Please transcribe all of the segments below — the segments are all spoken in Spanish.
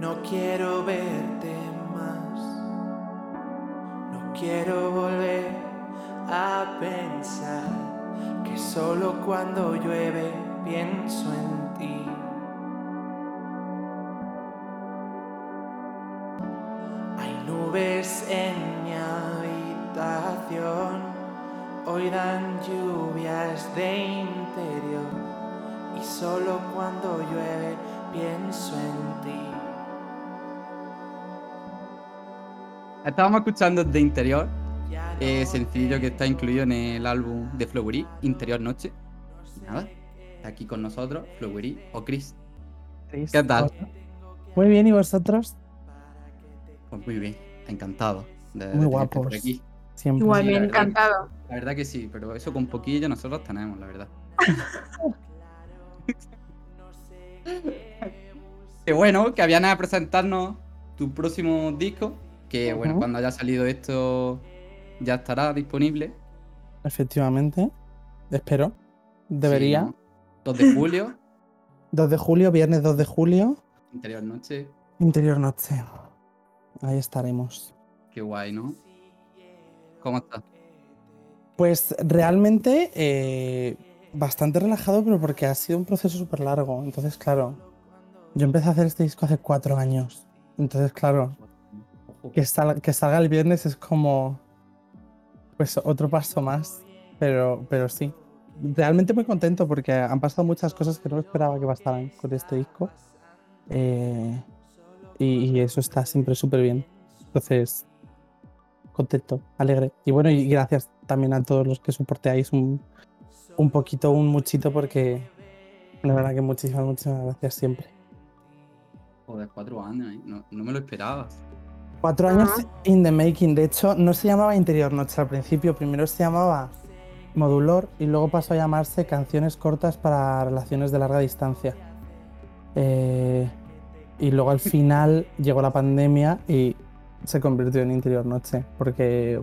No quiero verte más. No quiero volver a pensar que solo cuando llueve pienso en ti. Hay nubes en mi habitación, hoy dan lluvias de interior y solo cuando llueve pienso en ti. Estábamos escuchando de interior, eh, sencillo que está incluido en el álbum de Flowery, Interior Noche. Y nada, está aquí con nosotros, Flowery o Chris. Chris, ¿Qué tal? Muy bien, ¿y vosotros? Pues muy bien, encantado de, de Muy tenerte por guapos. aquí. Siempre. Igual, Sí, bien la verdad. encantado. La verdad que sí, pero eso con poquillo nosotros tenemos, la verdad. Qué bueno, que habían a presentarnos tu próximo disco, que bueno, cuando haya salido esto ya estará disponible. Efectivamente. Espero. Debería. Sí, ¿no? 2 de julio, 2 de julio, viernes 2 de julio, interior noche. interior noche. Ahí estaremos. Qué guay, ¿no? ¿Cómo estás? Pues realmente eh, bastante relajado, pero porque ha sido un proceso súper largo. Entonces, claro, yo empecé a hacer este disco hace cuatro años. Entonces, claro. Que, sal- que salga el viernes es como pues otro paso más pero pero sí. Realmente muy contento porque han pasado muchas cosas que no esperaba que pasaran con este disco Eh, y, y eso está siempre súper bien. Entonces contento alegre. Y bueno y gracias también a todos los que soporteáis un, un poquito un muchito porque la verdad que muchísimas muchísimas gracias siempre. Joder, cuatro años, ¿eh? No, no me lo esperabas. Cuatro años Ajá. in the making. De hecho, no se llamaba Interior Noche al principio. Primero se llamaba Modulor y luego pasó a llamarse Canciones Cortas para Relaciones de Larga Distancia. Eh, y luego al final llegó la pandemia y se convirtió en Interior Noche. Porque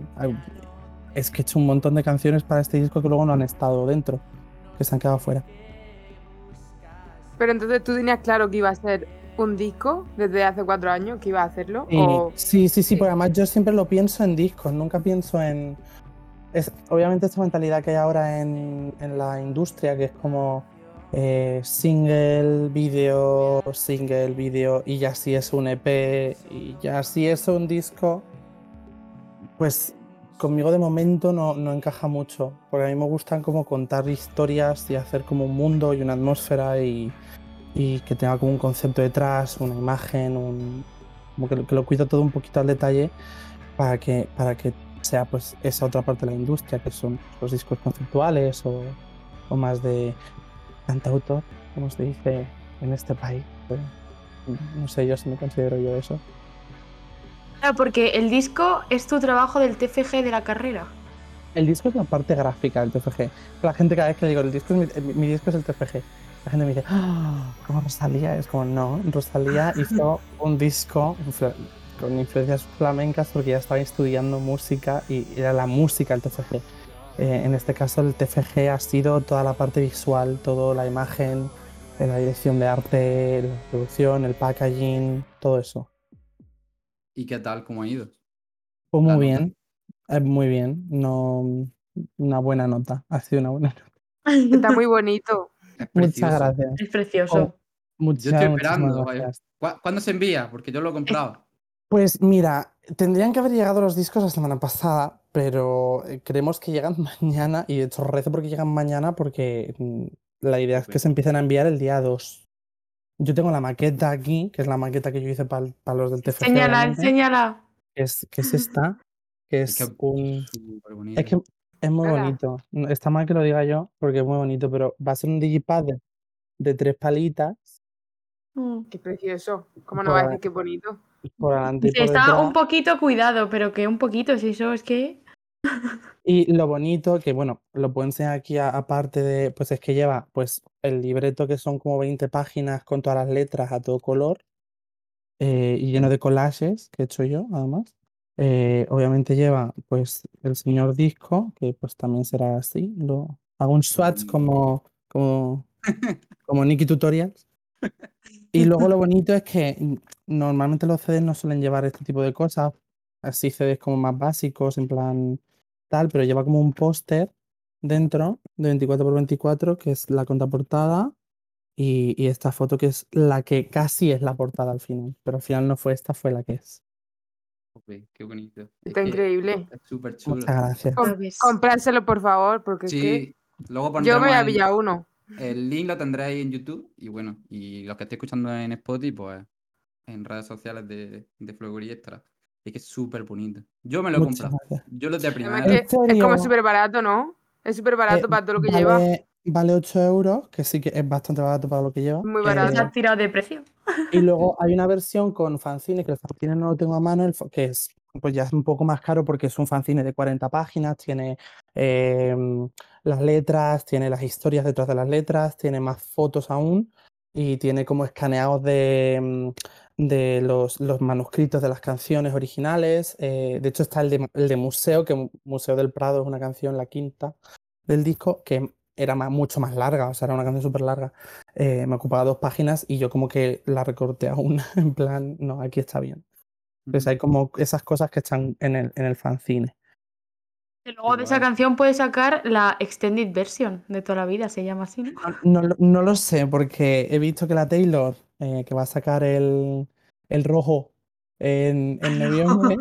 es que he hecho un montón de canciones para este disco que luego no han estado dentro, que se han quedado fuera. Pero entonces tú tenías claro que iba a ser un disco desde hace cuatro años, que iba a hacerlo. O... sí, sí, sí, sí. porque además yo siempre lo pienso en discos, nunca pienso en... Es, obviamente esta mentalidad que hay ahora en, en la industria, que es como eh, single, video, single, video, y ya si es un EP, y ya si es un disco, pues conmigo de momento no, no encaja mucho, porque a mí me gustan como contar historias y hacer como un mundo y una atmósfera y, y que tenga como un concepto detrás, una imagen, un, como que, lo- lo cuido todo un poquito al detalle para que, para que sea pues esa otra parte de la industria, que son los discos conceptuales o, o más de cantautor, como se dice en este país. Pero, no sé yo si me considero yo eso. Claro, porque el disco es tu trabajo del TFG de la carrera. El disco es la parte gráfica del TFG. La gente cada vez que le digo, el disco es mi, mi disco es el TFG. La gente me dice, "Ah, ¿cómo Rosalía? Es como, no, Rosalía hizo un disco con influencias flamencas porque ya estaba estudiando música y era la música el TFG. Eh, en este caso el TFG ha sido toda la parte visual, toda la imagen, la dirección de arte, la producción, el packaging, todo eso. ¿Y qué tal? ¿Cómo ha ido? Pues muy bien, eh, muy bien. No, una buena nota, ha sido una buena nota. Está muy bonito. Es Muchas gracias. Es precioso. Oh, muchas, Yo estoy esperando. vaya. gracias. ¿Cu- ¿Cuándo se envía? Porque yo lo he comprado. Pues mira, tendrían que haber llegado los discos la semana pasada, pero eh, creemos que llegan mañana y de hecho rezo porque llegan mañana porque mm, la idea es que se empiecen a enviar el día 2. Yo tengo la maqueta aquí, que es la maqueta que yo hice para los del TFG. Enséñala, enséñala. que es, que es esta, que Es es que un... súper bonito. Es que es muy Ala. bonito. No- Está mal que lo diga yo porque es muy bonito, pero va a ser un digipad de, de tres palitas Mm. Qué precioso. ¿Cómo no va a Por- decir qué bonito? por adelante y por está detrás. un poquito cuidado, pero que un poquito, si eso es que. Y lo bonito, que bueno, lo puedo enseñar aquí a- aparte de, pues es que lleva pues el libreto que son como 20 páginas con todas las letras a todo color eh, y lleno de collages que he hecho yo, además. Eh, obviamente lleva pues el señor disco, que pues también será así. Lo, hago un swatch como, como, como Nicky Tutorials. Y luego lo bonito es que mm, normalmente los CDs no suelen llevar este tipo de cosas, así CDs como más básicos, en plan tal, pero lleva como un póster dentro de 24x24, que es la contraportada, y, y esta foto que es la que casi es la portada al final, pero al final no fue esta, fue la que es. Qué bonito. Es Está que increíble. Es súper chulo. Muchas gracias. Com-. Comprárselo, por favor, porque es que Sí, luego yo me voy a pillar uno. El link lo tendréis en YouTube y bueno, y los que estéis escuchando en Spotify, pues en redes sociales de, de Floguería estará. Es que es súper bonito. Yo me lo he comprado. Yo los de primera. que ¿En es como súper barato, ¿no? Es súper barato Eh, para todo lo que lleva. Vale, vale 8 euros, que sí que es bastante barato para lo que lleva. Muy Eh, barato. Se ha tirado de precio. y luego hay una versión con fanzine, que el fanzine no lo tengo a mano, el que es pues ya es un poco más caro porque es un fanzine de 40 páginas, tiene em, las letras, tiene las historias detrás de las letras, tiene más fotos aún y tiene como escaneados de, em, de los, los manuscritos de las canciones originales. eh, de hecho está el de, el de Museo, que Mu- Museo del Prado es una canción, la quinta del disco, que era más- mucho más larga, o sea, era una canción súper larga. Eh, me ocupaba dos páginas y yo como que la recorté a una, en plan, no, aquí está bien. Pues hay como esas cosas que están en el, en el fanzine. Y luego de esa canción puedes sacar la extended version de toda la vida, se llama así, ¿no? No, lo- no lo sé, porque he visto que la Taylor, eh, que va a sacar el, el rojo en, en noviembre,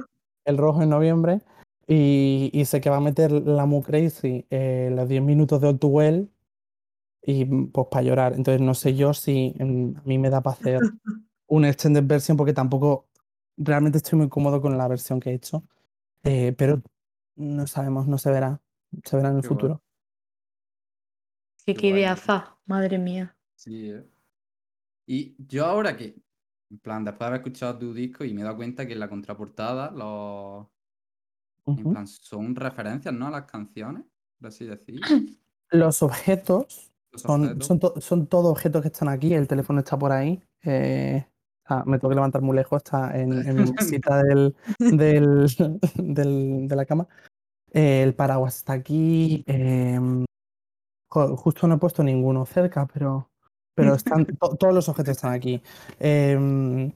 el rojo en noviembre, y, y sé que va a meter la Mu Crazy eh, los 10 minutos de All Too Well, y mm, pues para llorar. Entonces no sé yo si mm, a mí me da para hacer una extended version, porque tampoco realmente estoy muy cómodo con la versión que he hecho, eh, pero no sabemos, no se verá, se verá en el Qué futuro. Sí, Qué qué guay. ideaza, madre mía. Sí, eh. Y yo ahora que, en plan, después de haber escuchado tu disco y me he dado cuenta que en la contraportada los, en Ujú. plan, son referencias, ¿no? A las canciones, por así decir. Los objetos Los son, objetos. son, to- son todos objetos que están aquí. El teléfono está por ahí. eh, ah, me tengo que levantar muy lejos. Está en, en mi mesita del, del, del- de la cama. Eh, el paraguas está aquí. em, justo no he puesto ninguno cerca, pero, pero están, to- todos los objetos están aquí. Em,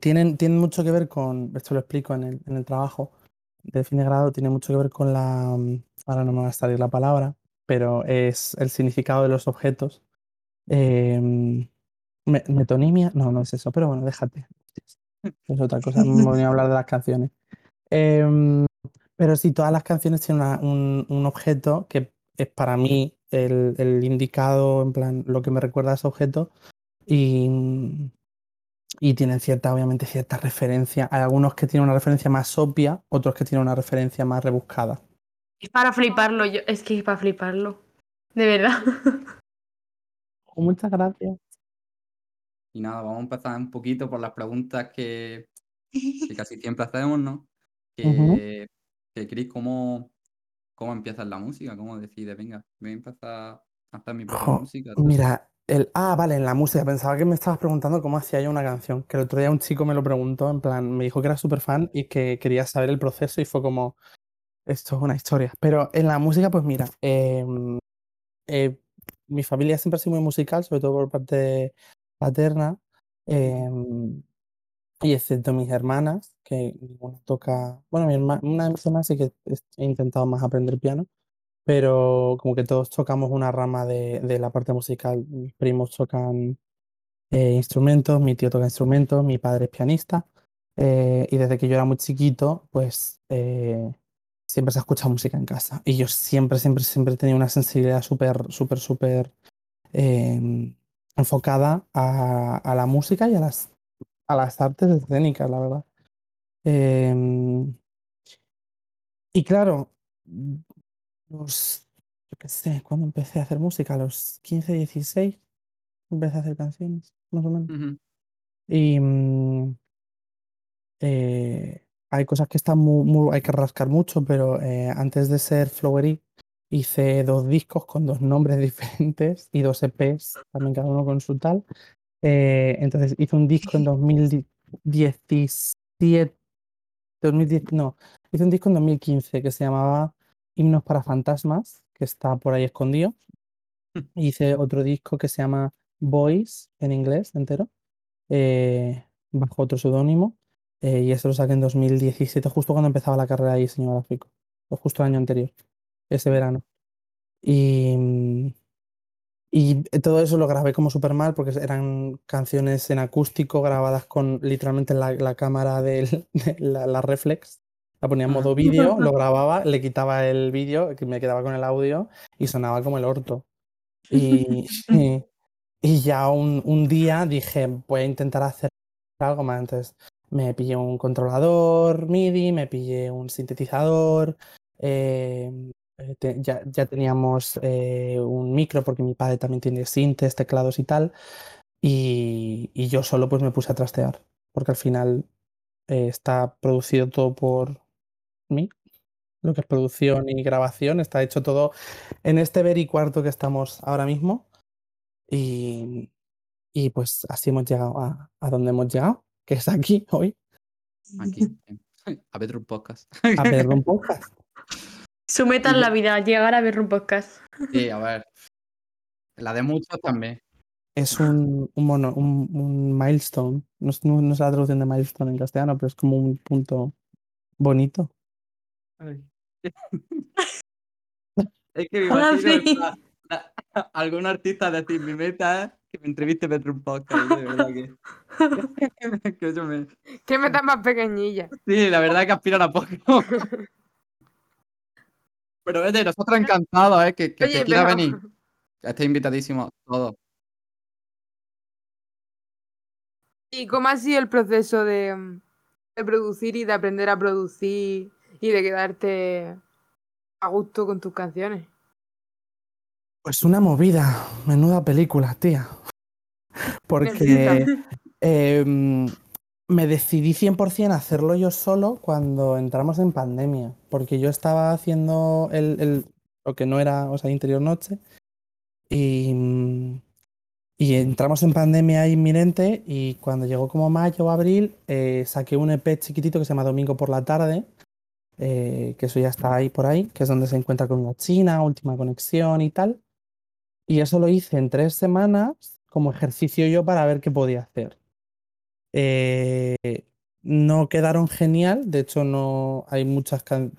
tienen, tienen mucho que ver con, esto lo explico en el, en el trabajo de fin de grado, tiene mucho que ver con la, mm, ahora no me va a salir la palabra, pero es el significado de los objetos. Me- metonimia, no, no es eso, pero bueno, déjate. Es otra cosa, me voy a hablar de las canciones. Em, pero sí, todas las canciones tienen una- un, un objeto que es para mí el, el indicado, en plan, lo que me recuerda a ese objeto. Y, y tienen cierta, obviamente, cierta referencia. Hay algunos que tienen una referencia más obvia, otros que tienen una referencia más rebuscada. Es para fliparlo, yo, es que es para fliparlo. De verdad. Muchas gracias. Y nada, vamos a empezar un poquito por las preguntas que, que casi siempre hacemos, ¿no? Que, que Chris, ¿cómo, ¿cómo empiezas la música? ¿Cómo decides, venga, voy a empezar a hacer mi propia Jo, música? Mira, el, ah, vale, en la música. Pensaba que me estabas preguntando cómo hacía yo una canción. Que el otro día un chico me lo preguntó, en plan, me dijo que era súper fan y que quería saber el proceso y fue como, esto es una historia. Pero en la música, pues mira, em, eh, mi familia siempre ha sido muy musical, sobre todo por parte paterna. em, y excepto mis hermanas, que ninguna toca. Bueno, mi una de mis hermanas sí que he intentado más aprender piano, pero como que todos tocamos una rama de, de la parte musical. Mis primos tocan eh, instrumentos, mi tío toca instrumentos, mi padre es pianista. eh, y desde que yo era muy chiquito, pues eh, siempre se escucha música en casa. Y yo siempre, siempre, siempre tenido una sensibilidad súper, súper, súper em, enfocada a, a la música y a las, a las artes escénicas, la verdad. Em, y claro, los, yo qué sé, cuando empecé a hacer música, a los 15, 16, empecé a hacer canciones, más o menos. Ujú. Y mm, eh, hay cosas que están muy, muy- hay que rascar mucho, pero eh, antes de ser Flowery hice dos discos con dos nombres diferentes y dos EPs, también cada uno con su tal. Eh, entonces hice un disco en 2017, 2010, no, hice un disco en 2015 que se llamaba Himnos para Fantasmas, que está por ahí escondido. Hice otro disco que se llama Boys en inglés entero. eh, bajo otro seudónimo. eh, y eso lo saqué en 2017, justo cuando empezaba la carrera de diseño gráfico. O justo el año anterior, ese verano. Y, y todo eso lo grabé como súper mal porque eran canciones en acústico grabadas con literalmente la, la cámara de la, la reflex. La ponía en Ah. modo vídeo, lo grababa, le quitaba el vídeo, me quedaba con el audio y sonaba como el orto. Y, y, y ya un, un día dije, voy a intentar hacer algo más. Entonces me pillé un controlador MIDI, me pillé un sintetizador, eh, eh, te- ya, ya teníamos eh, un micro porque mi padre también tiene sintes, teclados y tal. Y, y yo solo pues me puse a trastear, porque al final eh, está producido todo por mí. Lo que es producción y grabación está hecho todo en este ver y cuarto que estamos ahora mismo. Y, y pues así hemos llegado a, a donde hemos llegado, que es aquí hoy, Aquí. A Bedroom Podcast. a ver un podcast. Su meta en la vida, llegar a ver un podcast. Sí, a ver. La de muchos también. Es un, un, mono, un, un milestone. No, es- no- no es la traducción de milestone en castellano, pero es como un punto bonito. Es que me imagino a- a- algún artista decir mi meta es que me entreviste Bedroom Podcast. De verdad que, que me- ¿Qué metas más pequeñilla? Sí, la verdad es que aspiran a poco. Pero vete, nosotros encantados, ¿eh? Que, que, que Oye, quiera pero- venir. Estáis invitadísimos todos. ¿Y cómo ha sido el proceso de, mm, de producir y de aprender a producir y de quedarte a gusto con tus canciones? Pues una movida, menuda película, tía. Porque em, me decidí 100% a hacerlo yo solo cuando entramos en pandemia. Porque yo estaba haciendo el, el- lo que no era, o sea, interior noche. Y, y entramos en pandemia inminente. Y cuando llegó como mayo o abril, eh, saqué un EP chiquitito que se llama Domingo por la tarde. Eh, que eso ya está ahí por ahí, que es donde se encuentra con la China, última conexión y tal. Y eso lo hice en tres semanas como ejercicio yo para ver qué podía hacer. Eh, no quedaron genial, de hecho no hay muchas can-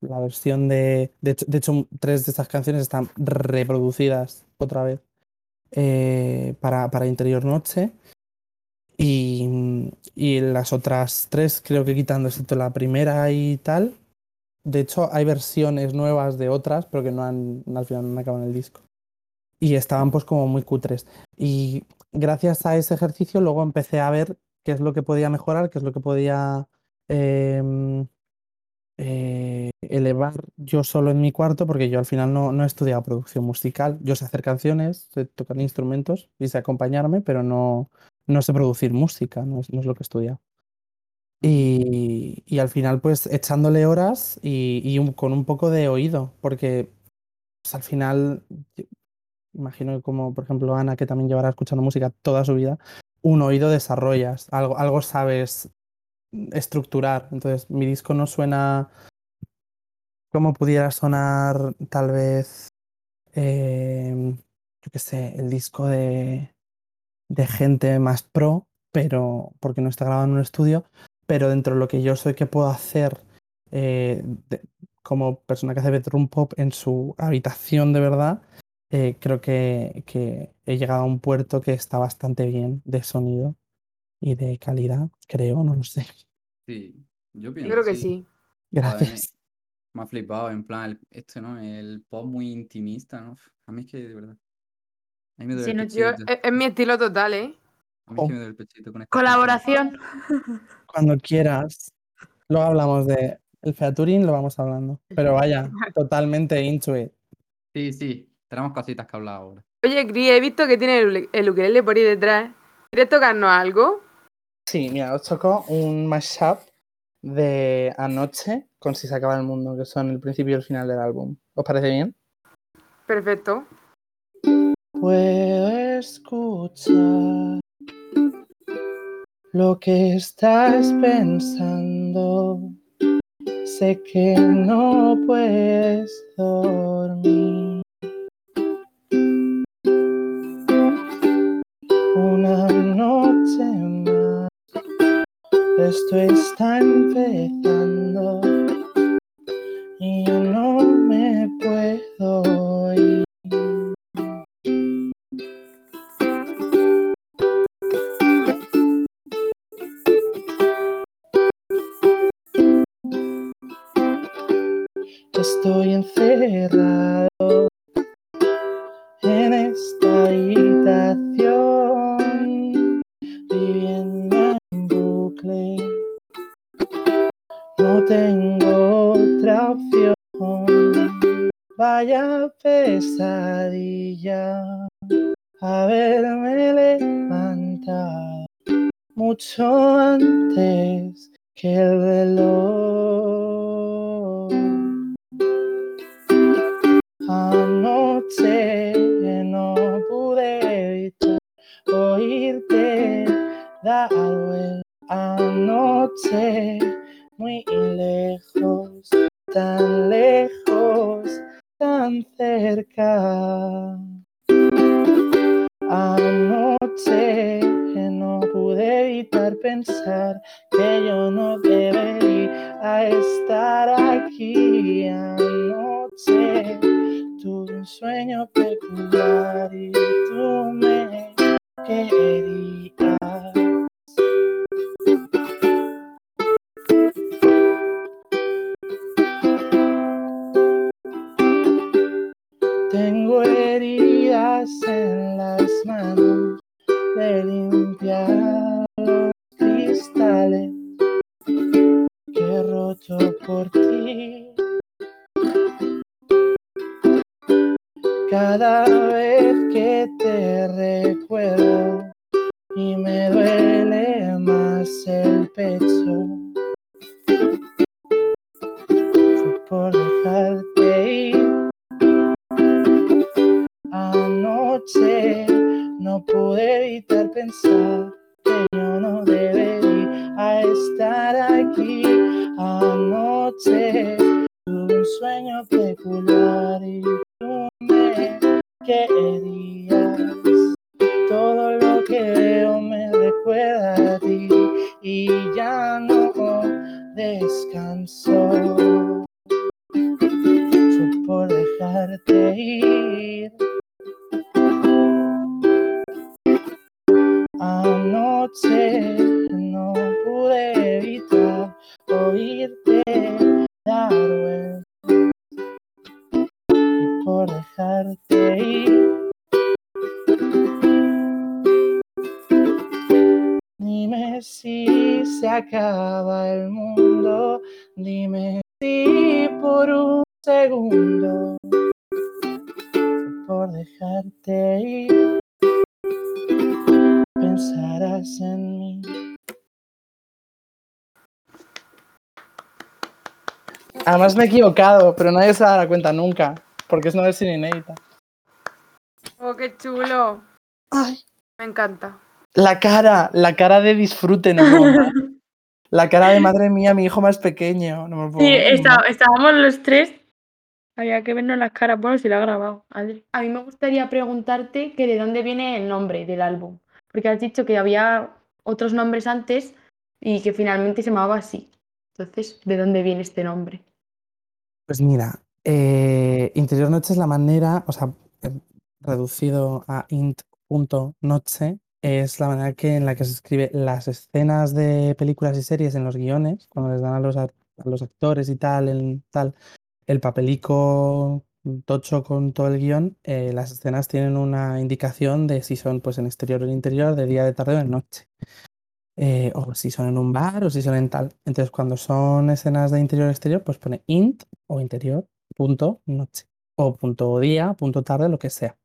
la versión de, de hecho, tres de estas canciones están reproducidas otra vez eh, para, para Interior Noche y, y las otras tres creo que quitando excepto la primera y tal de hecho hay versiones nuevas de otras pero que no han al final no en el disco y estaban pues como muy cutres. Y gracias a ese ejercicio luego empecé a ver qué es lo que podía mejorar, qué es lo que podía em, eh, elevar yo solo en mi cuarto, porque yo al final no, no he estudiado producción musical. Yo sé hacer canciones, sé tocar instrumentos y sé acompañarme, pero no, no sé producir música, no es, no es lo que he estudiado. Y, y al final, pues echándole horas y, y un- con un poco de oído, porque pues, al final imagino que como por ejemplo Ana, que también llevará escuchando música toda su vida, un oído desarrollas, algo, algo sabes estructurar. Entonces, mi disco no suena como pudiera sonar tal vez, eh, yo qué sé, el disco de, de gente más pro, pero porque no está grabado en un estudio, pero dentro de lo que yo soy que puedo hacer eh, como persona que hace bedroom pop en su habitación de verdad, eh, creo que, que he llegado a un puerto que está bastante bien de sonido y de calidad, creo, no lo sé. Sí, yo Yo pienso creo que sí. Gracias. Me ha flipado, en plan, el, esto, ¿no? El pop muy intimista, ¿no? A mí es que, de verdad. A mí me duele Sí, el no, Yo, es, es mi estilo total, ¿eh? A mí es que me duele el pechito con esta Colaboración. Cuando quieras. Luego hablamos de el featuring, lo vamos hablando. Pero vaya, totalmente into it. Sí, sí, tenemos cositas que hablar ahora. Oye, Cris, he visto que tiene el, el ukelele por ahí detrás. ¿Quieres tocarnos algo? Sí, mira, os tocó un mashup de anoche con Si se acaba el mundo, que son el principio y el final del álbum. ¿Os parece bien? Perfecto. Puedo escuchar lo que estás pensando. Sé que no puedes dormir. Esto está empezando. Y yo no No tengo otra opción. Vaya pesadilla haberme levantado mucho antes que el reloj. Anoche no pude evitar oírte dar vuelta. Anoche muy lejos, tan lejos, tan cerca. Anoche no pude evitar pensar que yo no debería estar aquí. Anoche tuve un sueño peculiar y tú me querías. De limpiar los cristales que he roto por ti. Cada vez que te recuerdo y me duele más el pecho dejarte ir pensarás en mí. Además me he equivocado, pero nadie se dará cuenta nunca, porque es una versión inédita. Oh, qué chulo. Ay. Me encanta. La cara, la cara de disfrute, no. La cara de madre mía, mi hijo más pequeño. No me puedo Sí, está- estábamos los tres. Había que vernos las caras. Bueno, si lo ha grabado, Adri. A mí me gustaría preguntarte que de dónde viene el nombre del álbum. Porque has dicho que había otros nombres antes y que finalmente se llamaba así. Entonces, ¿de dónde viene este nombre? Pues mira, eh, interior noche es la manera, o sea, eh, reducido a int.noche, es la manera que, en la que se escribe las escenas de películas y series en los guiones, cuando les dan a los, a los actores y tal, el, tal, el papelico tocho con todo el guion, eh, las escenas tienen una indicación de si son pues en exterior o en interior, de día, de tarde o de noche. Eh, o si son en un bar o si son en tal. Entonces, cuando son escenas de interior-exterior, pues pone int o interior, punto, noche. O punto día, punto tarde, lo que sea.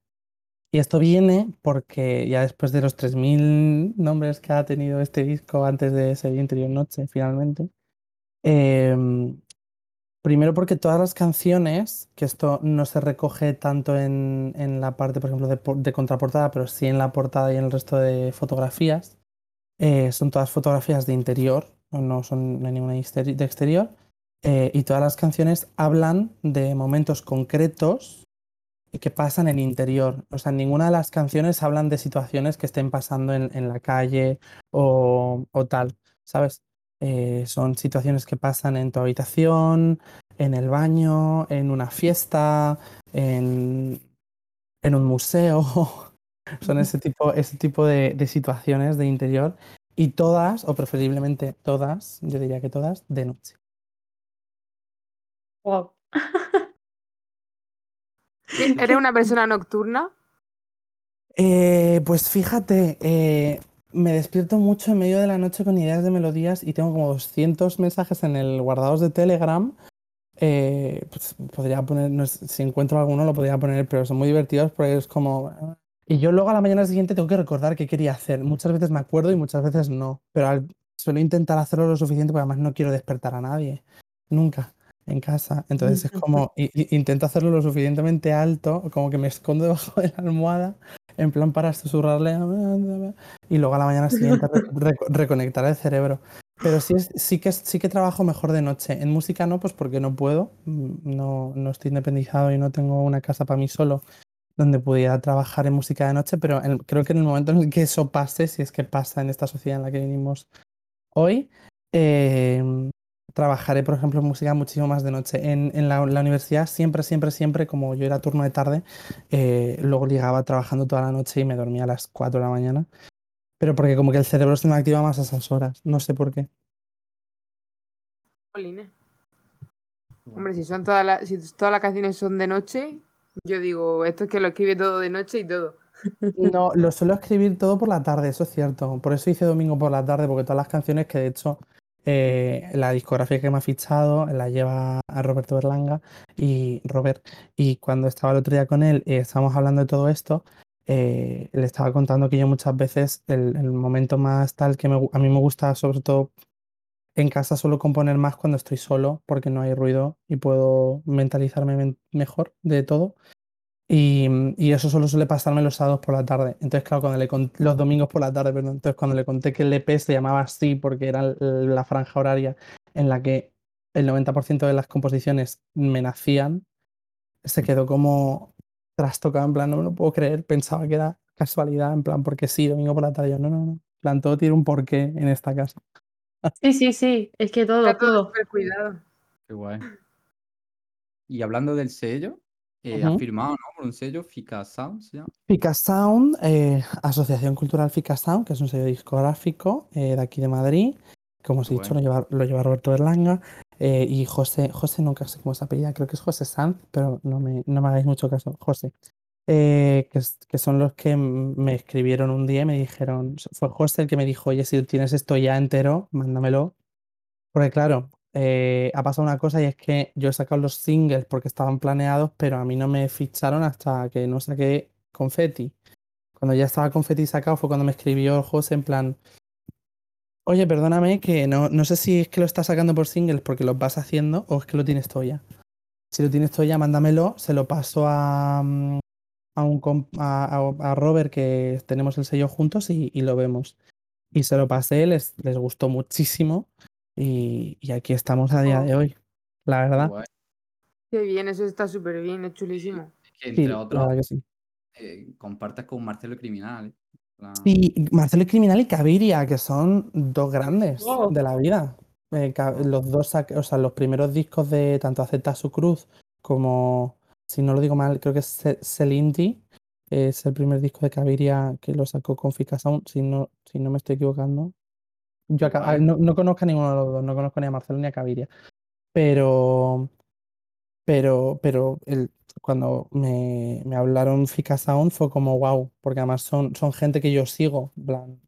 Y esto viene porque ya después de los 3.000 nombres que ha tenido este disco antes de ser interior noche, finalmente, em, Primero porque todas las canciones, que esto no se recoge tanto en, en la parte, por ejemplo, de, por- de contraportada, pero sí en la portada y en el resto de fotografías, eh, son todas fotografías de interior, no- son hay ninguna de exterior, eh, y todas las canciones hablan de momentos concretos que pasan en interior. O sea, ninguna de las canciones hablan de situaciones que estén pasando en, en la calle o, o tal, ¿sabes? Eh, son situaciones que pasan en tu habitación, en el baño, en una fiesta, en, en un museo. son ese tipo, ese tipo de, de situaciones de interior y todas, o preferiblemente todas, yo diría que todas, de noche. Wow. ¿Eres una persona nocturna? Eh, pues fíjate, eh, me despierto mucho en medio de la noche con ideas de melodías y tengo como 200 mensajes en el guardados de Telegram. Eh, pues podría poner, no sé, si encuentro alguno lo podría poner, pero son muy divertidos porque es como... Y yo luego a la mañana siguiente tengo que recordar qué quería hacer. Muchas veces me acuerdo y muchas veces no, pero al- suelo intentar hacerlo lo suficiente porque además no quiero despertar a nadie, nunca, en casa. Entonces es como, intento hacerlo lo suficientemente alto, como que me escondo debajo de la almohada, en plan para susurrarle y luego a la mañana siguiente re- reco- reconectar el cerebro. Pero sí, es, sí, que, sí que trabajo mejor de noche. En música no, pues porque no puedo. Mm, No, no estoy independizado y no tengo una casa para mí solo donde pudiera trabajar en música de noche, pero en- creo que en el momento en el que eso pase, si es que pasa en esta sociedad en la que vivimos hoy, eh, trabajaré, por ejemplo, en música muchísimo más de noche. En, en la, la universidad siempre, siempre, siempre, como yo era turno de tarde, eh, luego llegaba trabajando toda la noche y me dormía a las 4 de la mañana. Pero porque como que el cerebro se me activa más a esas horas, no sé por qué. Hombre, si son todas las, si todas las canciones son de noche, yo digo, esto es que lo escribe todo de noche y todo. No, lo suelo escribir todo por la tarde, eso es cierto. Por eso hice domingo por la tarde, porque todas las canciones que de hecho eh, la discografía que me ha fichado la lleva a Roberto Berlanga y Robert. Y cuando estaba el otro día con él, eh, estábamos hablando de todo esto. eh, le estaba contando que yo muchas veces el, el momento más tal que a mí me gusta, sobre todo en casa, suelo componer más cuando estoy solo, porque no hay ruido y puedo mentalizarme men- mejor de todo. Y, y eso solo suele pasarme los sábados por la tarde. Entonces, claro, cuando le cont- los domingos por la tarde, perdón. Entonces, cuando le conté que el EP se llamaba así porque era la franja horaria en la que el 90% de las composiciones me nacían, se quedó como trastocado, en plan, no me lo puedo creer, pensaba que era casualidad, en plan, porque sí, domingo por la tarde. Yo, no, no, no. En plan, todo tiene un porqué en esta casa. Sí, sí, sí. Es que todo, Está todo todo. cuidado. Qué guay. Y hablando del sello, eh, Ujú. has firmado, ¿no? Por un sello, Fica Sound, se llama. Fica Sound, eh, Asociación Cultural Fica Sound, que es un sello discográfico eh, de aquí de Madrid. Como os he dicho, lo lleva, lo lleva Roberto Berlanga. eh, y José, José nunca sé cómo se apellida, creo que es José Sanz, pero no me, no me hagáis mucho caso, José. Eh, que, es- que son los que m- me escribieron un día y me dijeron, fue José el que me dijo, oye, si tienes esto ya entero, mándamelo. Porque claro, eh, ha pasado una cosa y es que yo he sacado los singles porque estaban planeados, pero a mí no me ficharon hasta que no saqué Confetti. Cuando ya estaba Confetti sacado fue cuando me escribió José en plan, oye, perdóname que no, no sé si es que lo estás sacando por singles porque lo vas haciendo o es que lo tienes todo ya. Si lo tienes todo ya, mándamelo, se lo paso a, mm, a, un a- a Robert que tenemos el sello juntos y, y lo vemos. Y se lo pasé, les, les gustó muchísimo y, y aquí estamos a día de hoy, la verdad. guay. Qué bien, eso está súper bien, es chulísimo. Es que entre la otros, verdad que sí. eh, compartas con Marcelo Criminal. ¿eh? Plan, Sí, Marcelo y Criminal y Caviria, que son dos grandes Oh. de la vida. Eh, los dos, o sea, los primeros discos de tanto Acepta su cruz como, si no lo digo mal, creo que es Celinti, es el primer disco de Caviria que lo sacó con Fica Sound, si no, si no me estoy equivocando. Yo acá- Guay. no, no conozco a ninguno de los dos, no conozco ni a Marcelo ni a Caviria. Pero, pero, pero el, cuando me, me hablaron Fica Sound fue como wow, porque además son, son gente que yo sigo. en plan,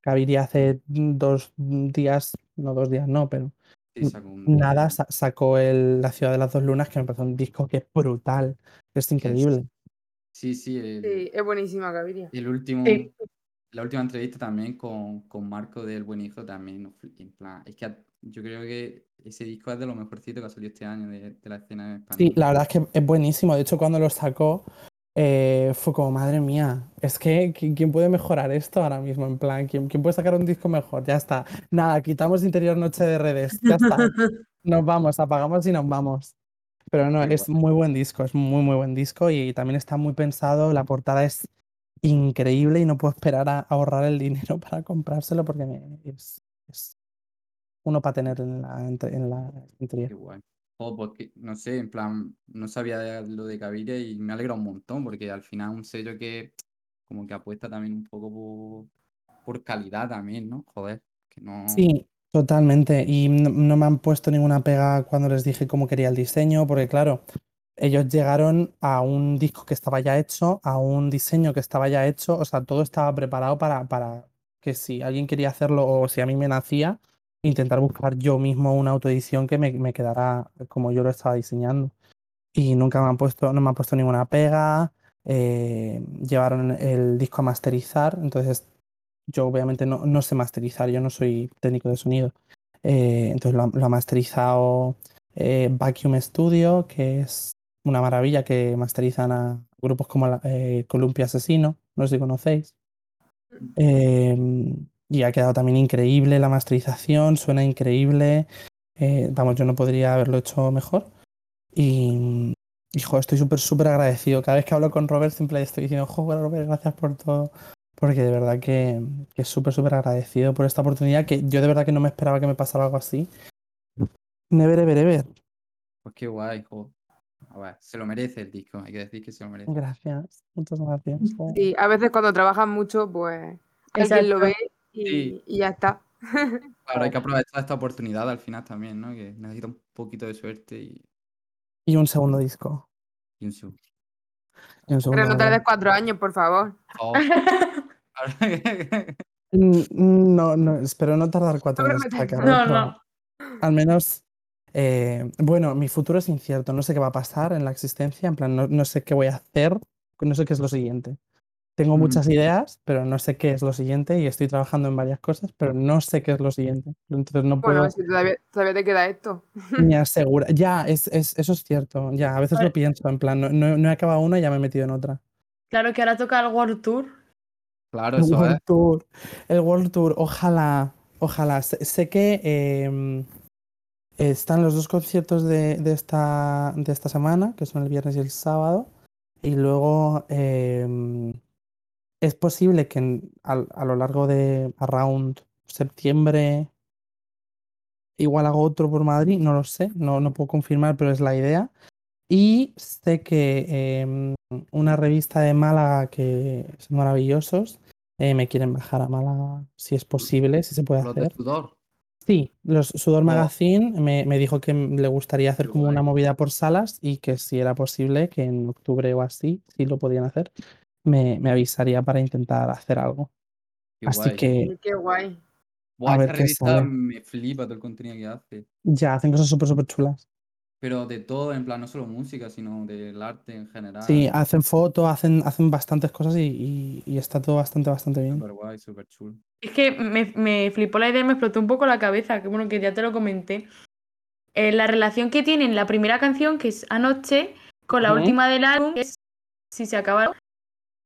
Caviria hace dos días, no dos días, no, pero sí, sacó un nada, sa- sacó el La Ciudad de las Dos Lunas, que me parece un disco que es brutal, que es increíble. Sí, sí, el, Sí, es buenísima, Gaviria. el último, Sí. La última entrevista también con, con Marco del Buen Hijo también, en plan, es que yo creo que ese disco es de lo mejorcito que ha salido este año de, de la escena española. Sí, la verdad es que es buenísimo. De hecho, cuando lo sacó, eh, fue como, madre mía, es que ¿qui- ¿quién puede mejorar esto ahora mismo? En plan, ¿quién, quién puede sacar un disco mejor? Ya está. Nada, quitamos interior noche de redes. Ya está. Nos vamos, apagamos y nos vamos. Pero no, es muy buen disco, es muy, muy buen disco y también está muy pensado. La portada es increíble y no puedo esperar a ahorrar el dinero para comprárselo porque me- es, es uno para tener en la, en la Qué interior. guay. Joder, pues que, no sé, en plan, no sabía de lo de Gaviria y me alegra un montón porque al final un sello que como que apuesta también un poco por, por calidad también, ¿no? Joder, que no... Sí, totalmente. Y no, no me han puesto ninguna pega cuando les dije cómo quería el diseño, porque claro, ellos llegaron a un disco que estaba ya hecho, a un diseño que estaba ya hecho, o sea, todo estaba preparado para, para que si alguien quería hacerlo o si a mí me nacía, intentar buscar yo mismo una autoedición que me, me quedara como yo lo estaba diseñando. Y nunca me han puesto, no me han puesto ninguna pega, eh, llevaron el disco a masterizar, entonces yo obviamente no, no sé masterizar, yo no soy técnico de sonido. Eh, entonces lo lo ha masterizado eh, Vacuum Studio, que es una maravilla que masterizan a grupos como la- eh, Columpia Asesino, no sé si conocéis. Eh, y ha quedado también increíble la masterización, suena increíble. Eh, vamos, yo no podría haberlo hecho mejor. Y, hijo, estoy súper, súper agradecido. Cada vez que hablo con Robert siempre estoy diciendo, joder, Robert, gracias por todo. Porque de verdad que, que súper, súper agradecido por esta oportunidad, que yo de verdad que no me esperaba que me pasara algo así. Never, ever, ever. Pues qué guay, joder. A ver, se lo merece el disco, hay que decir que se lo merece. Gracias, muchas gracias. Sí, a veces cuando trabajas mucho, pues alguien lo ve y, Sí. y ya está. Claro, hay que aprovechar esta oportunidad al final también, ¿no? Que necesita un poquito de suerte y, Y un segundo disco. y un sub. y un segundo Pero no tardes cuatro años, por favor. Oh. Mm, No, no, espero no tardar cuatro años No, no. Al menos, eh, bueno, mi futuro es incierto, no sé qué va a pasar en la existencia, en plan, no, no sé qué voy a hacer, no sé qué es lo siguiente. Tengo Mm. muchas ideas, pero no sé qué es lo siguiente y estoy trabajando en varias cosas, pero no sé qué es lo siguiente. Entonces no puedo Bueno, si todavía, todavía te queda esto. ni asegurar. Ya, es, es- eso es cierto, ya, a veces lo pienso, en plan, no, no- no he acabado una y ya me he metido en otra. Claro que ahora toca el World Tour. Claro, El eso es. World Tour, el World Tour, ojalá, ojalá. Sé, sé que em, están los dos conciertos de, de esta, de esta semana, que son el viernes y el sábado, y luego em, es posible que en- al- a, lo largo de around septiembre igual hago otro por Madrid, no lo sé, no, no puedo confirmar, pero es la idea. Y sé que em, una revista de Málaga que son maravillosos eh, me quieren bajar a Málaga si es posible, si se puede de hacer. sudor. Sí, los Sudor. Magazine me, me dijo que le gustaría hacer como una movida por salas y que si era posible, que en octubre o así, si lo podían hacer, me, me avisaría para intentar hacer algo. Qué Así guay. que Qué guay. Buah, a ver esa qué revista sale. me flipa todo el contenido que hace. ya hacen cosas súper, súper chulas. Pero de todo, en plan, no solo música, sino del arte en general. Sí, hacen fotos, hacen, hacen bastantes cosas y, y- y está todo bastante, bastante bien. Súper guay, súper chulo. Es que me, me flipó la idea y me explotó un poco la cabeza, que bueno, que ya te lo comenté. Eh, la relación que tienen la primera canción, que es Anoche, con la Ujú. última del álbum, que es Si se acaba,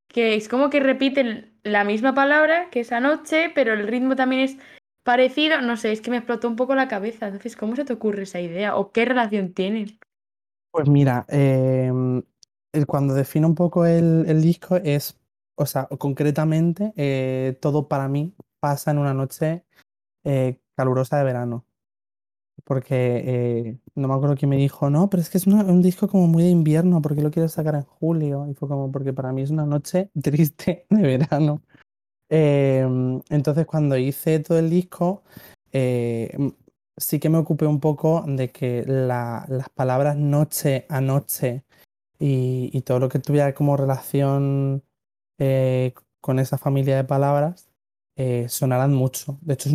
que es como que repiten la misma palabra, que es Anoche, pero el ritmo también es parecido. No sé, es que me explotó un poco la cabeza. Entonces, ¿cómo se te ocurre esa idea? ¿O qué relación tienen? Pues mira, em, cuando defino un poco el, el disco es, o sea, concretamente, eh, todo para mí pasa en una noche eh, calurosa de verano. Porque eh, no me acuerdo quién me dijo, no, pero es que es un disco como muy de invierno, ¿por qué lo quieres sacar en julio? Y fue como, porque para mí es una noche triste de verano. Em, entonces, cuando hice todo el disco, eh, sí que me ocupé un poco de que la- las palabras noche a noche y, todo lo que tuviera como relación eh, con esa familia de palabras eh, sonaran mucho. De hecho,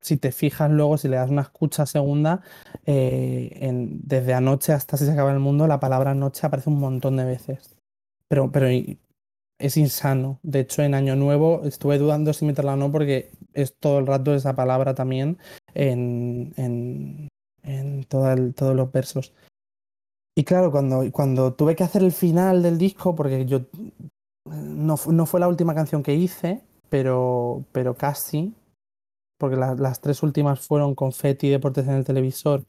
si te fijas luego, si le das una escucha segunda, desde anoche hasta si se acaba el mundo, la palabra noche aparece un montón de veces. Pero, pero es insano. De hecho, en Año Nuevo estuve dudando si meterla o no porque es todo el rato esa palabra también en, en, en todo todos los versos. Y claro, cuando, cuando tuve que hacer el final del disco, porque yo no, no fue la última canción que hice, pero, pero casi, porque la- las tres últimas fueron Confetti, Deportes en el televisor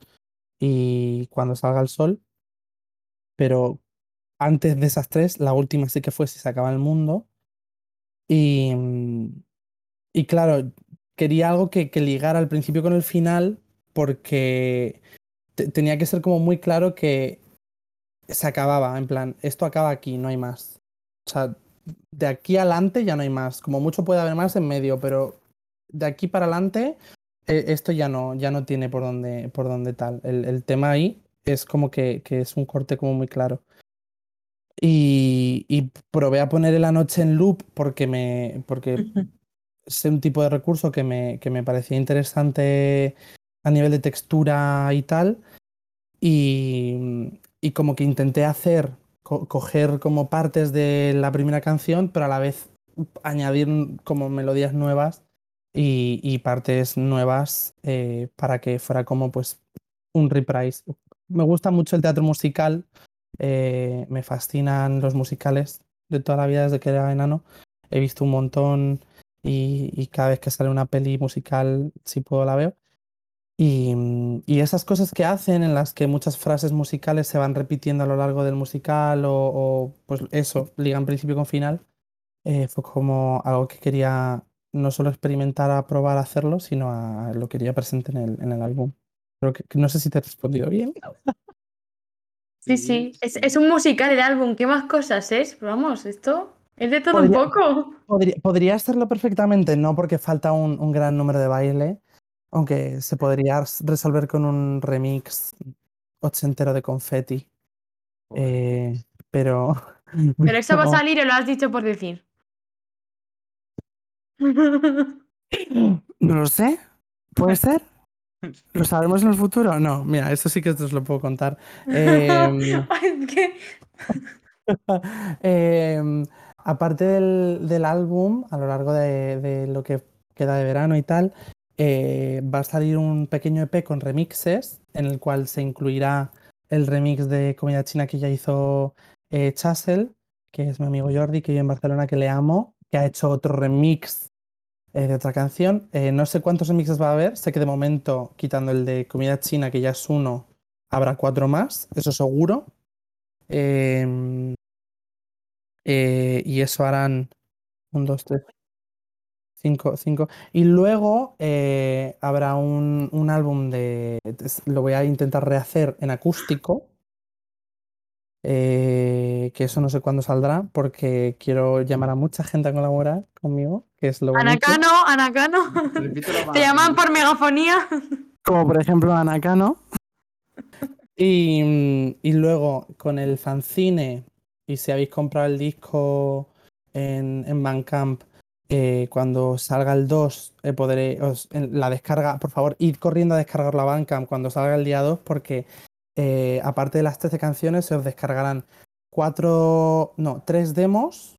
y Cuando salga el sol, pero antes de esas tres, la última sí que fue Si se acaba el mundo. Y, y claro, quería algo que, que ligara al principio con el final porque te- tenía que ser como muy claro que se acababa, en plan, esto acaba aquí, no hay más. O sea, de aquí adelante ya no hay más. Como mucho puede haber más en medio, pero de aquí para adelante eh, esto ya no, ya no tiene por dónde, por dónde tal. El, el tema ahí es como que, que es un corte como muy claro. Y, y probé a poner la noche en loop porque me. porque es un tipo de recurso que me, que me parecía interesante a nivel de textura y tal. Y, y como que intenté hacer, co- coger como partes de la primera canción, pero a la vez añadir como melodías nuevas y, y partes nuevas eh, para que fuera como pues un reprise. Me gusta mucho el teatro musical, eh, me fascinan los musicales de toda la vida desde que era enano. He visto un montón y, cada vez que sale una peli musical, si puedo, la veo. Y, y esas cosas que hacen en las que muchas frases musicales se van repitiendo a lo largo del musical o, pues eso, ligan principio con final, eh, fue como algo que quería no solo experimentar a probar a hacerlo, sino a lo quería presente en el, en el álbum. Creo que no sé si te he respondido bien. Sí, sí. Es, es un musical el álbum. ¿Qué más cosas es? Pero vamos, esto es de todo un poco. Podría, podría hacerlo perfectamente, no porque falta un, un gran número de baile, aunque se podría resolver con un remix ochentero de confetti. Eh, pero. Pero eso va a salir o lo has dicho por decir. No lo sé. ¿Puede ser? ¿Lo sabremos en el futuro? No, mira, eso sí que os lo puedo contar. Em, Em, aparte del, del álbum, a lo largo de, de lo que queda de verano y tal, eh, va a salir un pequeño EP con remixes, en el cual se incluirá el remix de comida china que ya hizo eh, Chassel, que es mi amigo Jordi, que vive en Barcelona, que le amo, que ha hecho otro remix eh, de otra canción. Eh, no sé cuántos remixes va a haber, sé que de momento, quitando el de comida china, que ya es uno, habrá cuatro más, eso seguro. Em, eh, y eso harán un, dos, tres, cinco, cinco. Y luego habrá un, un álbum de. Lo voy a intentar rehacer en acústico. Eh, que eso no sé cuándo saldrá, porque quiero llamar a mucha gente a colaborar conmigo, que es lo bonito. Anacano, Anacano. Te llaman por megafonía. Como por ejemplo Anacano. Y, y luego con el fanzine, y si habéis comprado el disco en, en Bandcamp, eh, cuando salga el 2, eh, podré, os- en la descarga, por favor, id corriendo a descargar la Bandcamp cuando salga el día 2, porque eh, aparte de las 13 canciones, se os descargarán cuatro, no, tres demos,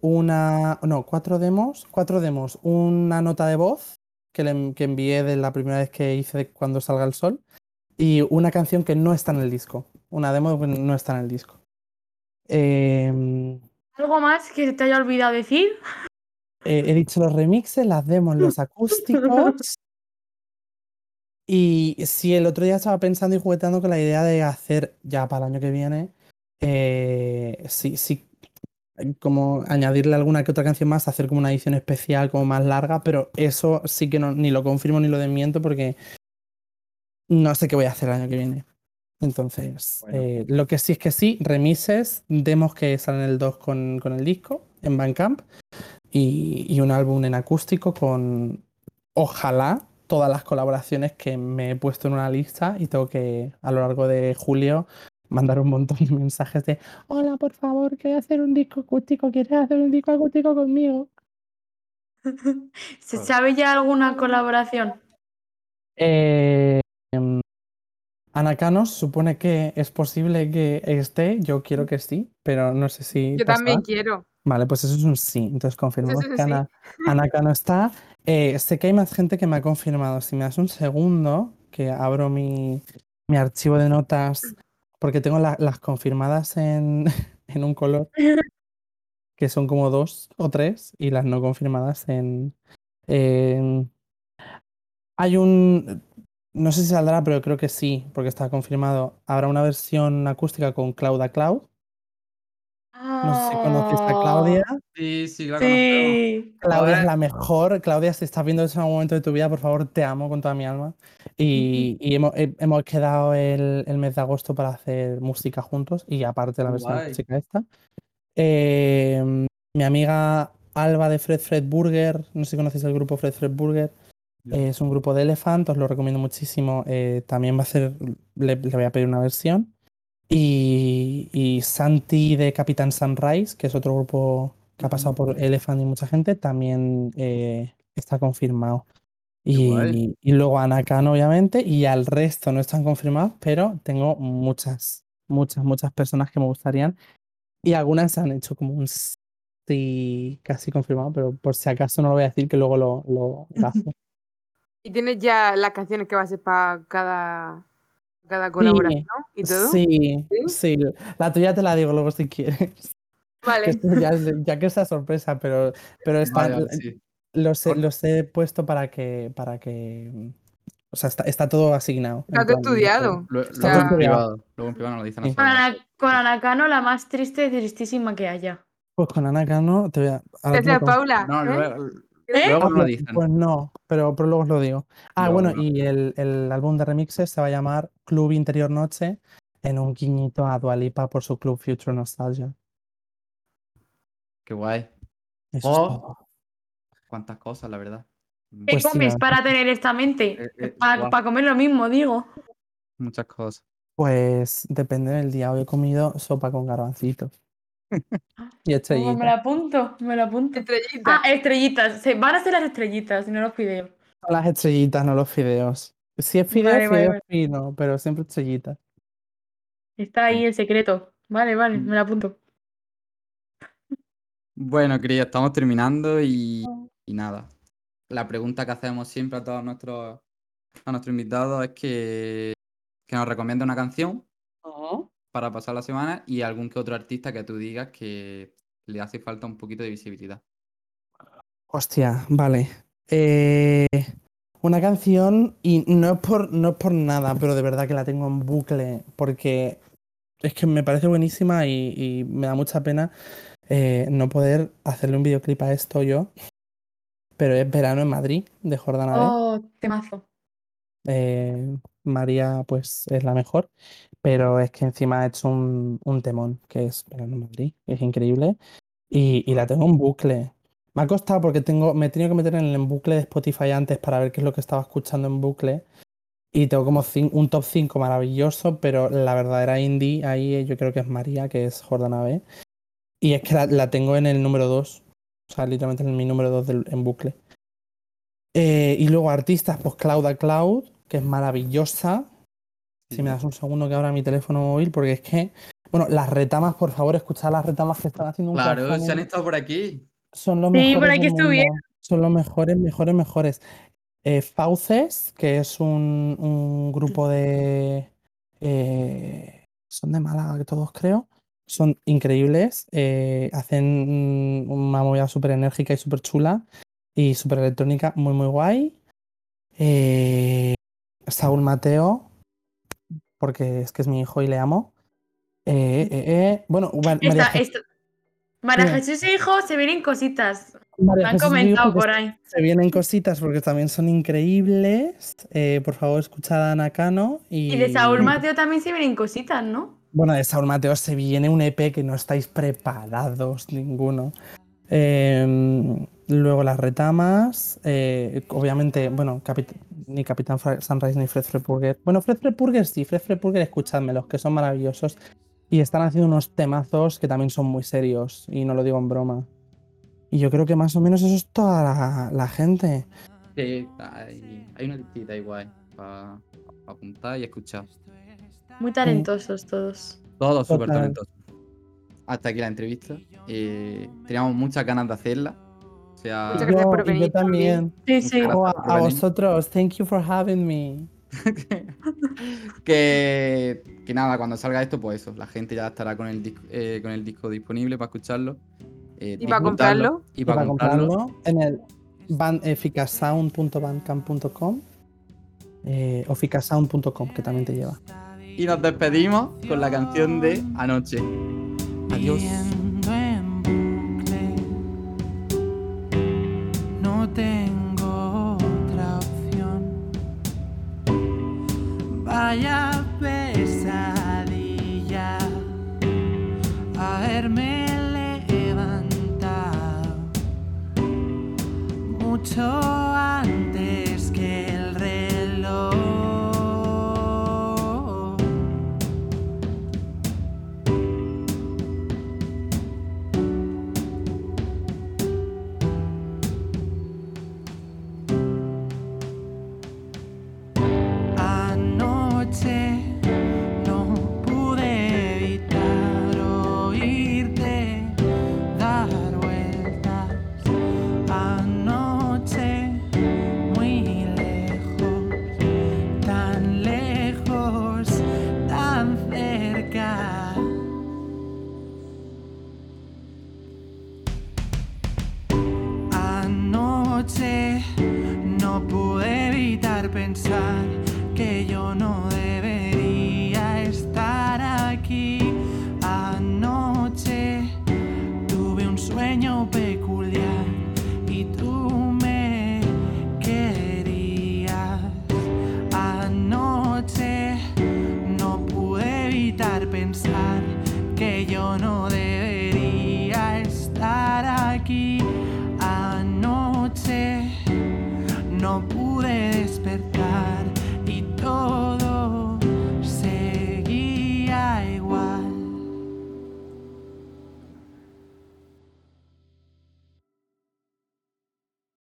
una, no, cuatro demos, cuatro demos, una nota de voz que, le que envié de la primera vez que hice de cuando salga el sol y una canción que no está en el disco, una demo que no está en el disco. Em, ¿Algo más que te haya olvidado decir? eh, he dicho los remixes, las demos, los acústicos. Y sí, el otro día estaba pensando y jugueteando con la idea de hacer ya para el año que viene, eh, sí, sí, como añadirle alguna que otra canción más, hacer como una edición especial, como más larga, pero eso sí que no, ni lo confirmo ni lo desmiento porque no sé qué voy a hacer el año que viene. Entonces, Bueno. eh, lo que sí es que sí, remises, demos que salen el 2 con, con el disco en Bandcamp y, y un álbum en acústico con, ojalá, todas las colaboraciones que me he puesto en una lista y tengo que, a lo largo de julio, mandar un montón de mensajes de hola, por favor, quiero hacer un disco acústico, ¿quieres hacer un disco acústico conmigo? ¿Se sabe ya alguna colaboración? Eh, em, Anacanos supone que es posible que esté, yo quiero que sí, pero no sé si Yo pasará. también quiero. Vale, pues eso es un sí. Entonces confirmamos un que sí. Ana, Anacano está. Eh, sé que hay más gente que me ha confirmado. Si me das un segundo, que abro mi, mi archivo de notas, porque tengo la- las confirmadas en, en un color, que son como dos o tres, y las no confirmadas en... en- Hay un... No sé si saldrá, pero creo que sí, porque está confirmado. Habrá una versión acústica con Cloud a Cloud. No sé si conoces a Claudia. Sí, sí, la. Sí. Claudia es la mejor. Claudia, si estás viendo eso en algún momento de tu vida, por favor, te amo con toda mi alma. Y, y hemos, he- hemos quedado el, el mes de agosto para hacer música juntos y aparte la versión guay. acústica esta. Eh, mi amiga Alba de Fred Fred Burger, no sé si conocéis el grupo Fred Fred Burger, eh, es un grupo de Elephant, os lo recomiendo muchísimo. eh, también va a ser, le, le voy a pedir una versión. Y, y Santi de Capitán Sunrise, que es otro grupo que ha pasado por Elephant y mucha gente, también eh, está confirmado. Y, luego Anakan, obviamente, y al resto no están confirmados, pero tengo muchas, muchas, muchas personas que me gustarían. Y algunas han hecho como un sí casi confirmado, pero por si acaso no lo voy a decir, que luego lo, lo gafo. Y tienes ya las canciones que va a ser para cada, cada colaboración y todo. Sí, ¿Sí? sí. La tuya te la digo luego si quieres. Que Vale. esto ya, es- ya que es sorpresa, pero, pero está, Vale, sí. los, los he puesto para que, para que. O sea, está, está todo asignado. Está todo estudiado. Lo- Está Luego en todo privado. Luego en privado nos lo dicen a Sí. Con. Ana- con Anacano, la más triste, tristísima que haya. Pues con Ana Cano te voy a. ahora Gracias. Paula. No, ¿eh? ¿Eh? luego Ah, lo pues- dicen. Pues no, pero, pero luego os lo digo. Ah, bueno, y el, el álbum de remixes se va a llamar Club Interior Noche en un guiñito a Dualipa por su Club Future Nostalgia. Qué guay. Eso Oh. es. Cuántas cosas, la verdad. ¿Qué Pues comes para tener esta mente? Eh, eh, Para guau. comer lo mismo, digo. Muchas cosas. Pues depende del día. Hoy he comido sopa con garbancitos. y Oh, me estrellitas. la apunto, me la apunto. Estrellita. Ah, estrellitas. Se, van a ser las estrellitas, y no los fideos. Las estrellitas, no los fideos. Si es fideo, Vale, fideo vale. fino, pero siempre estrellitas. Está ahí el secreto. Vale, vale, me la apunto. Bueno, querida, estamos terminando y, Oh. y nada. La pregunta que hacemos siempre a todos nuestros, a nuestros invitados es que, que nos recomiende una canción para pasar la semana y algún que otro artista que tú digas que le hace falta un poquito de visibilidad. Hostia, vale. Eh, una canción, y no es, por, no es por nada, pero de verdad que la tengo en bucle, porque es que me parece buenísima y, y me da mucha pena eh, no poder hacerle un videoclip a esto yo. Pero es Verano en Madrid, de Jordana. Oh, temazo. Eh, María, pues es la mejor, pero es que encima hecho un, un temón, que es Madrid, es increíble, y, y la tengo en bucle. Me ha costado porque tengo, me he tenido que meter en el bucle de Spotify antes para ver qué es lo que estaba escuchando en bucle, y tengo como un top 5 maravilloso, pero la verdadera indie ahí yo creo que es María, que es Jordana B, y es que la, tengo en el número 2, o sea, literalmente en mi número 2 del- en bucle. Eh, y luego artistas, pues Cloud a Cloud, que es maravillosa. Si me das un segundo que abra mi teléfono móvil, porque es que, bueno, las retamas, por favor, escuchad las retamas que están haciendo un Claro, se han estado por aquí. Son los Sí, mejores. por aquí estuvieron. Son los mejores, mejores, mejores. Eh, Fauces, que es un, un grupo de. eh, son de Málaga, que todos creo. Son increíbles. eh, hacen una movida súper enérgica y súper chula. Y súper electrónica, muy, muy guay. Eh, Saúl Mateo, porque es que es mi hijo y le amo. Eh, eh, eh, Bueno, Mar- María, Esta, esta- María. Jesús e hijo, se vienen cositas. María Me han Jesús comentado por ahí. Se vienen cositas porque también son increíbles. Por favor, escuchad a Nakano. Y, Y de Saúl Mateo también se vienen cositas, ¿no? Bueno, de Saúl Mateo se viene un EP que no estáis preparados ninguno. Luego las retamas. obviamente, bueno, Capit- ni Capitán Fra- Sunrise ni Fred Fred Burger. Bueno, Fred Fred Burger sí, Fred Fred Burger, escuchadmelos, que son maravillosos. Y están haciendo unos temazos que también son muy serios. Y no lo digo en broma. Y yo creo que más o menos eso es toda la, la gente. Sí, hay, hay una listita igual para apuntar y escuchar. Muy talentosos todos. Todos súper talentosos. Hasta aquí la entrevista. Eh, teníamos muchas ganas de hacerla. O sea, Muchas gracias Yo- por yo venir también. Sí, sí. Gracias Oh, a, vosotros, thank you for having me. que, que nada, cuando salga esto, pues eso, la gente ya estará con el disco, eh, con el disco disponible para escucharlo. eh, ¿Y para comprarlo? Y Y para comprarlo. en el ban- eficasound.bandcamp.com eh, o ficasound.com, que también te lleva. Y nos despedimos con la canción de Anoche. Adiós. vaya pesadilla haberme levantado mucho.